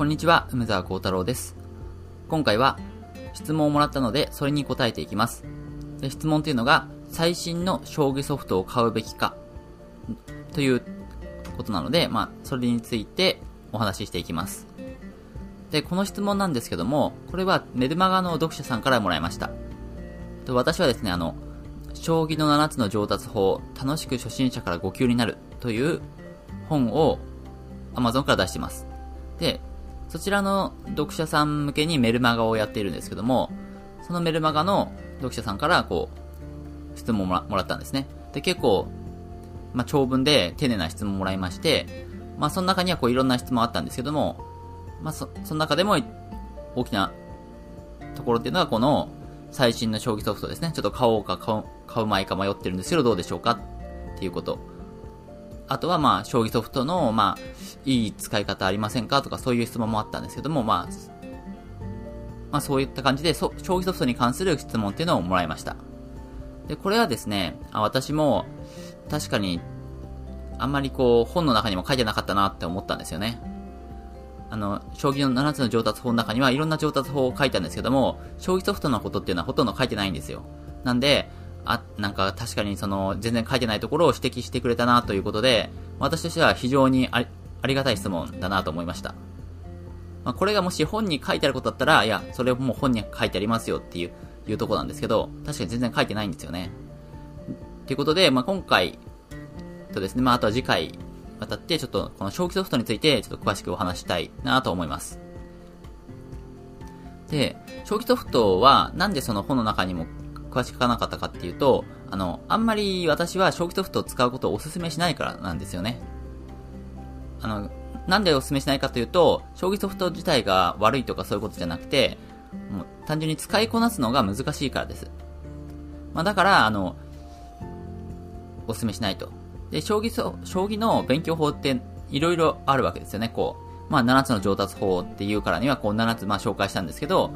こんにちは、梅沢幸太郎です。今回は質問をもらったので、それに答えていきます。で質問というのが、最新の将棋ソフトを買うべきか、ということなので、まあ、それについてお話ししていきます。で、この質問なんですけども、これはメルマガの読者さんからもらいました。で私はですね、あの、将棋の7つの上達法、楽しく初心者から5級になるという本を Amazon から出しています。で、そちらの読者さん向けにメルマガをやっているんですけども、そのメルマガの読者さんからこう、質問もらったんですね。で、結構、まあ、長文で丁寧な質問をもらいまして、まあ、その中にはこういろんな質問あったんですけども、まあ、そ、その中でも大きなところっていうのはこの最新の将棋ソフトですね。ちょっと買おうか買う買う前か迷ってるんですけどどうでしょうかっていうこと。あとはまあ、将棋ソフトの、まあ、いい使い方ありませんかとかそういう質問もあったんですけども、まあ、まあそういった感じで、そ将棋ソフトに関する質問っていうのをもらいました。で、これはですね、あ私も、確かに、あんまりこう、本の中にも書いてなかったなって思ったんですよね。あの、将棋の7つの上達法の中にはいろんな上達法を書いたんですけども、将棋ソフトのことっていうのはほとんど書いてないんですよ。なんで、あ、なんか確かにその、全然書いてないところを指摘してくれたなということで、私としては非常にありありがたい質問だなと思いました。まあ、これがもし本に書いてあることだったら、いや、それも本に書いてありますよっていう、いうとこなんですけど、確かに全然書いてないんですよね。ということで、まあ、今回とですね、まあ、あとは次回、またって、ちょっとこの将棋ソフトについて、ちょっと詳しくお話したいなと思います。で、将棋ソフトは、なんでその本の中にも詳しく書かなかったかっていうと、あの、あんまり私は将棋ソフトを使うことをお勧めしないからなんですよね。あの、なんでお勧めしないかというと、将棋ソフト自体が悪いとかそういうことじゃなくて、もう単純に使いこなすのが難しいからです。まあ、だから、あの、お勧めしないと。で、将棋そ、将棋の勉強法っていろいろあるわけですよね、こう。まあ、7つの上達法っていうからには、こう、7つ、まあ、紹介したんですけど、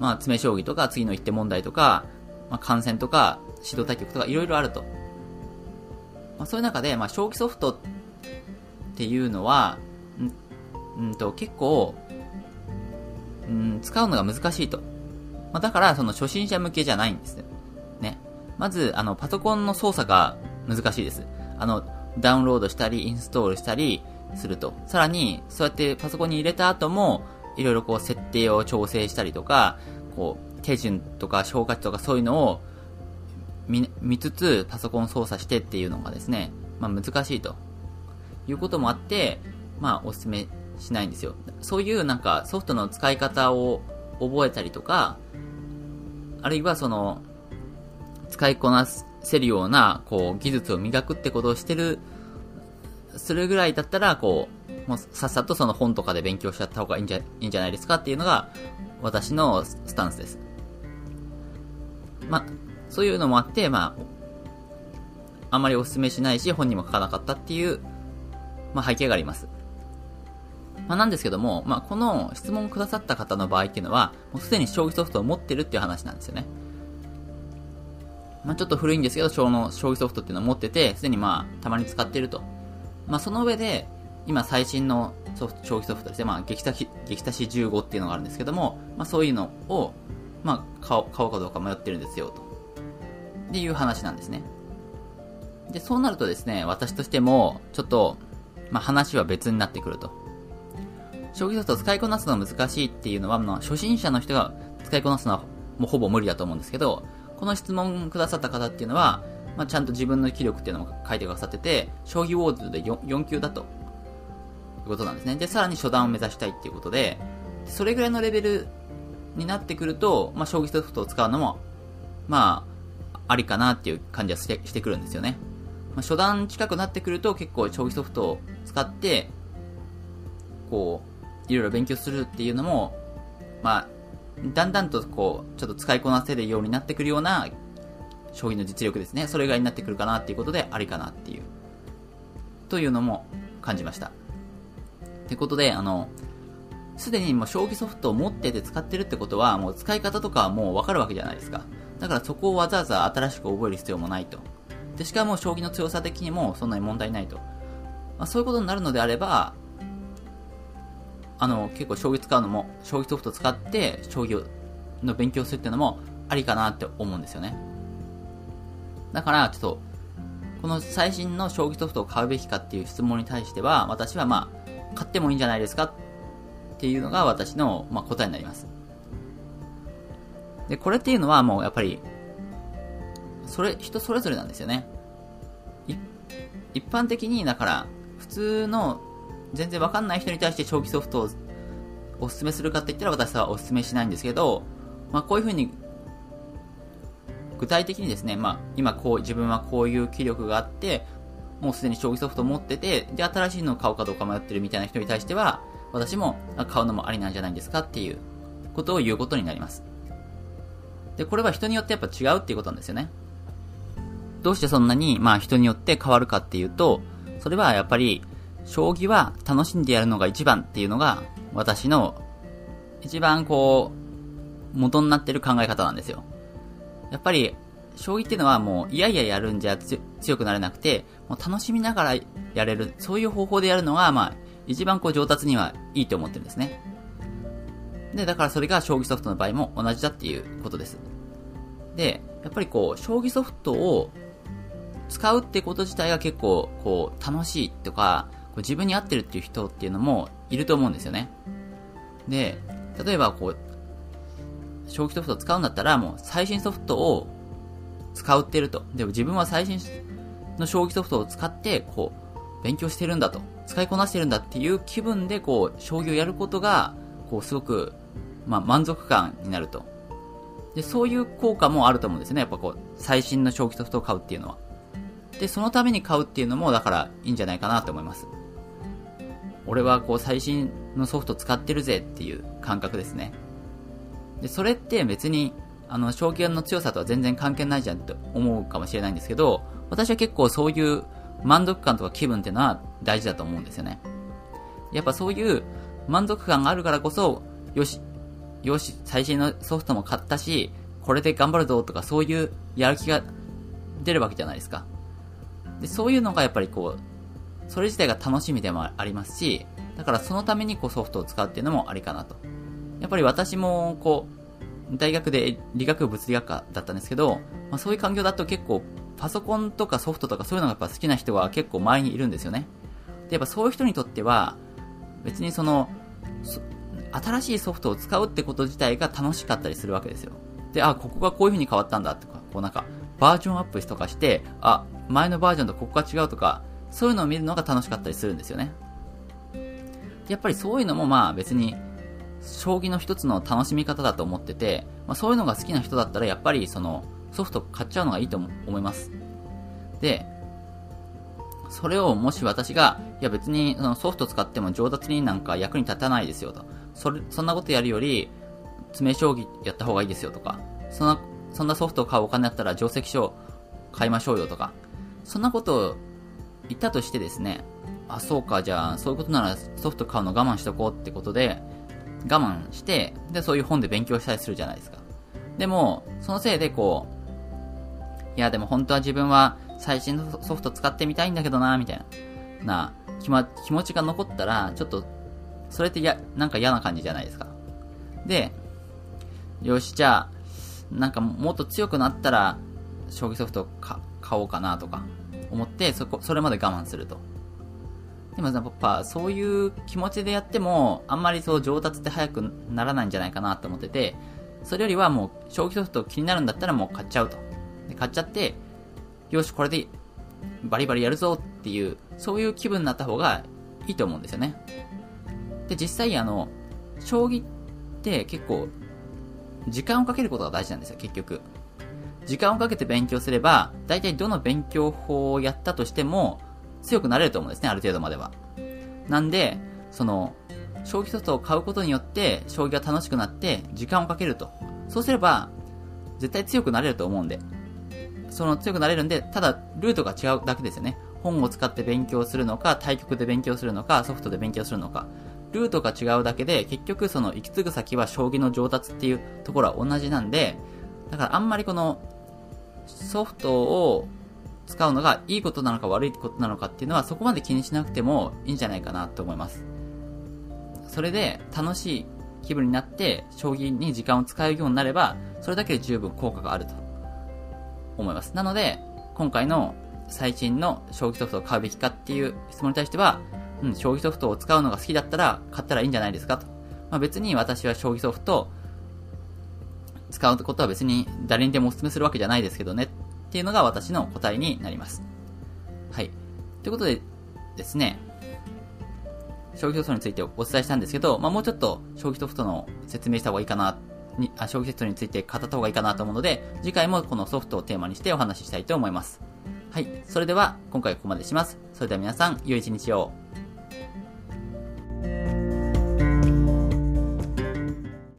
まあ、詰将棋とか、次の一手問題とか、まあ、観戦とか、指導対局とか、いろいろあると。まあ、そういう中で、まあ、将棋ソフトっていうのは、ん、んと、結構、ん、使うのが難しいと。まあ、だから、その初心者向けじゃないんです。ね。まず、あの、パソコンの操作が難しいです。あの、ダウンロードしたり、インストールしたりすると。さらに、そうやってパソコンに入れた後も、いろいろこう設定を調整したりとか、こう、手順とか消化値とかそういうのを見、見つつパソコン操作してっていうのがですね、まあ難しいと。いうこともあって、まあお勧めしないんですよ。そういうなんかソフトの使い方を覚えたりとか、あるいはその、使いこなせるような、こう、技術を磨くってことをしてる、するぐらいだったら、こう、もうさっさとその本とかで勉強しちゃった方がいいんじゃ、いいんじゃないですかっていうのが、私のスタンスです。まあ、そういうのもあって、まあ、あまりお勧めしないし、本にも書かなかったっていう、まあ背景があります。まあなんですけども、まあこの質問くださった方の場合っていうのは、もうすでに将棋ソフトを持ってるっていう話なんですよね。まあちょっと古いんですけど、将の将棋ソフトっていうのを持ってて、すでにまあたまに使ってると。まあその上で、今最新のソフト将棋ソフトですね、まあ激差し、激差し15っていうのがあるんですけども、まあそういうのを、まあ買おうかどうか迷ってるんですよ、と。っていう話なんですね。で、そうなるとですね、私としても、ちょっと、まあ話は別になってくると。将棋ソフトを使いこなすのが難しいっていうのは、まあ、初心者の人が使いこなすのはもうほぼ無理だと思うんですけど、この質問くださった方っていうのは、まあ、ちゃんと自分の気力っていうのも書いてくださってて、将棋ウォーズで 4, 4級だと。いうことなんですね。で、さらに初段を目指したいっていうことで、それぐらいのレベルになってくると、まあ、将棋ソフトを使うのも、まあ、ありかなっていう感じはしてしてくるんですよね。まあ、初段近くなってくると結構将棋ソフトを使って、こう、いろいろ勉強するっていうのも、まあ、だんだんとこう、ちょっと使いこなせるようになってくるような、将棋の実力ですね。それぐらいになってくるかなっていうことで、ありかなっていう、というのも感じました。ってことで、あの、すでにもう将棋ソフトを持ってて使ってるってことは、もう使い方とかはもうわかるわけじゃないですか。だからそこをわざわざ新しく覚える必要もないと。で、しかも将棋の強さ的にもそんなに問題ないと。まあ、そういうことになるのであれば、あの、結構将棋使うのも、将棋ソフト使って将棋の勉強するっていうのもありかなって思うんですよね。だから、ちょっと、この最新の将棋ソフトを買うべきかっていう質問に対しては、私はまあ、買ってもいいんじゃないですかっていうのが私の、まあ、答えになります。で、これっていうのはもうやっぱり、それ、人それぞれなんですよね。一般的に、だから、普通の全然わかんない人に対して将棋ソフトをおすすめするかって言ったら私はおすすめしないんですけど、まあこういうふうに、具体的にですね、まあ今こう、自分はこういう気力があって、もうすでに将棋ソフトを持ってて、で、新しいのを買うかどうか迷ってるみたいな人に対しては、私も買うのもありなんじゃないですかっていうことを言うことになります。で、これは人によってやっぱ違うっていうことなんですよね。どうしてそんなに、まあ人によって変わるかっていうと、それはやっぱり、将棋は楽しんでやるのが一番っていうのが、私の一番こう、元になってる考え方なんですよ。やっぱり、将棋っていうのはもう、いやいややるんじゃ強くなれなくて、もう楽しみながらやれる、そういう方法でやるのが、まあ、一番こう上達にはいいと思ってるんですね。で、だからそれが将棋ソフトの場合も同じだっていうことです。で、やっぱりこう、将棋ソフトを使うってこと自体が結構、こう、楽しいとか、こう自分に合ってるっていう人っていうのもいると思うんですよね。で、例えばこう、将棋ソフトを使うんだったら、もう最新ソフトを使うってると。でも自分は最新の将棋ソフトを使って、こう、勉強してるんだと。使いこなしてるんだっていう気分で、こう、将棋をやることが、こう、すごく、まあ、満足感になると。で、そういう効果もあると思うんですね。やっぱこう、最新の将棋ソフトを買うっていうのは。で、そのために買うっていうのも、だからいいんじゃないかなと思います。俺はこう最新のソフト使ってるぜっていう感覚ですね。で、それって別に、あの、証券の強さとは全然関係ないじゃんって思うかもしれないんですけど、私は結構そういう満足感とか気分っていうのは大事だと思うんですよね。やっぱそういう満足感があるからこそ、よし、よし、最新のソフトも買ったし、これで頑張るぞとかそういうやる気が出るわけじゃないですか。で、そういうのがやっぱりこう、それ自体が楽しみでもありますし、だからそのためにこうソフトを使うっていうのもありかなと。やっぱり私もこう、大学で理学物理学科だったんですけど、まあ、そういう環境だと結構パソコンとかソフトとかそういうのがやっぱ好きな人は結構周りにいるんですよね。で、やっぱそういう人にとっては、別にその、新しいソフトを使うってこと自体が楽しかったりするわけですよ。で、あ、ここがこういう風に変わったんだとか、こうなんか、バージョンアップとかして、あ、前のバージョンとここが違うとか、そういうのを見るのが楽しかったりするんですよね。やっぱりそういうのもまあ別に、将棋の一つの楽しみ方だと思ってて、まあ、そういうのが好きな人だったらやっぱりそのソフト買っちゃうのがいいと思います。で、それをもし私が、や別にそのソフト使っても上達になんか役に立たないですよと。それ、そんなことやるより、詰将棋やった方がいいですよとか、そんな、そんなソフトを買うお金だったら定石書買いましょうよとか、そんなことを言ったとしてですね、あ、そうか、じゃあ、そういうことならソフト買うの我慢しとこうってことで、我慢して、で、そういう本で勉強したりするじゃないですか。でも、そのせいでこう、いや、でも本当は自分は最新のソフト使ってみたいんだけどな、みたいな、な、気,、ま、気持ちが残ったら、ちょっと、それってや、なんか嫌な感じじゃないですか。で、よし、じゃあ、なんかもっと強くなったら、将棋ソフト買おうかなとか、思って、そこ、それまで我慢すると。でもやっぱそういう気持ちでやっても、あんまりそう上達って早くならないんじゃないかなと思ってて、それよりはもう将棋ソフト気になるんだったらもう買っちゃうと。で買っちゃって、よし、これでバリバリやるぞっていう、そういう気分になった方がいいと思うんですよね。で、実際あの、将棋って結構、時間をかけることが大事なんですよ、結局。時間をかけて勉強すれば、大体どの勉強法をやったとしても、強くなれると思うんですね、ある程度までは。なんで、その、将棋ソフトを買うことによって、将棋が楽しくなって、時間をかけると。そうすれば、絶対強くなれると思うんで。その強くなれるんで、ただ、ルートが違うだけですよね。本を使って勉強するのか、対局で勉強するのか、ソフトで勉強するのか。ルートが違うだけで、結局その行き継ぐ先は将棋の上達っていうところは同じなんで、だからあんまりこのソフトを使うのがいいことなのか悪いことなのかっていうのはそこまで気にしなくてもいいんじゃないかなと思います。それで楽しい気分になって将棋に時間を使えるようになれば、それだけで十分効果があると思います。なので、今回の最新の将棋ソフトを買うべきかっていう質問に対しては、うん、将棋ソフトを使うのが好きだったら買ったらいいんじゃないですかと。まあ、別に私は将棋ソフト使うことは別に誰にでもお勧めするわけじゃないですけどねっていうのが私の答えになります。はい。ということでですね、将棋ソフトについてお伝えしたんですけど、まあ、もうちょっと将棋ソフトの説明した方がいいかな、にあ将棋ソフトについて語った方がいいかなと思うので、次回もこのソフトをテーマにしてお話ししたいと思います。はい。それでは、今回はここまでします。それでは皆さん、良い一日を。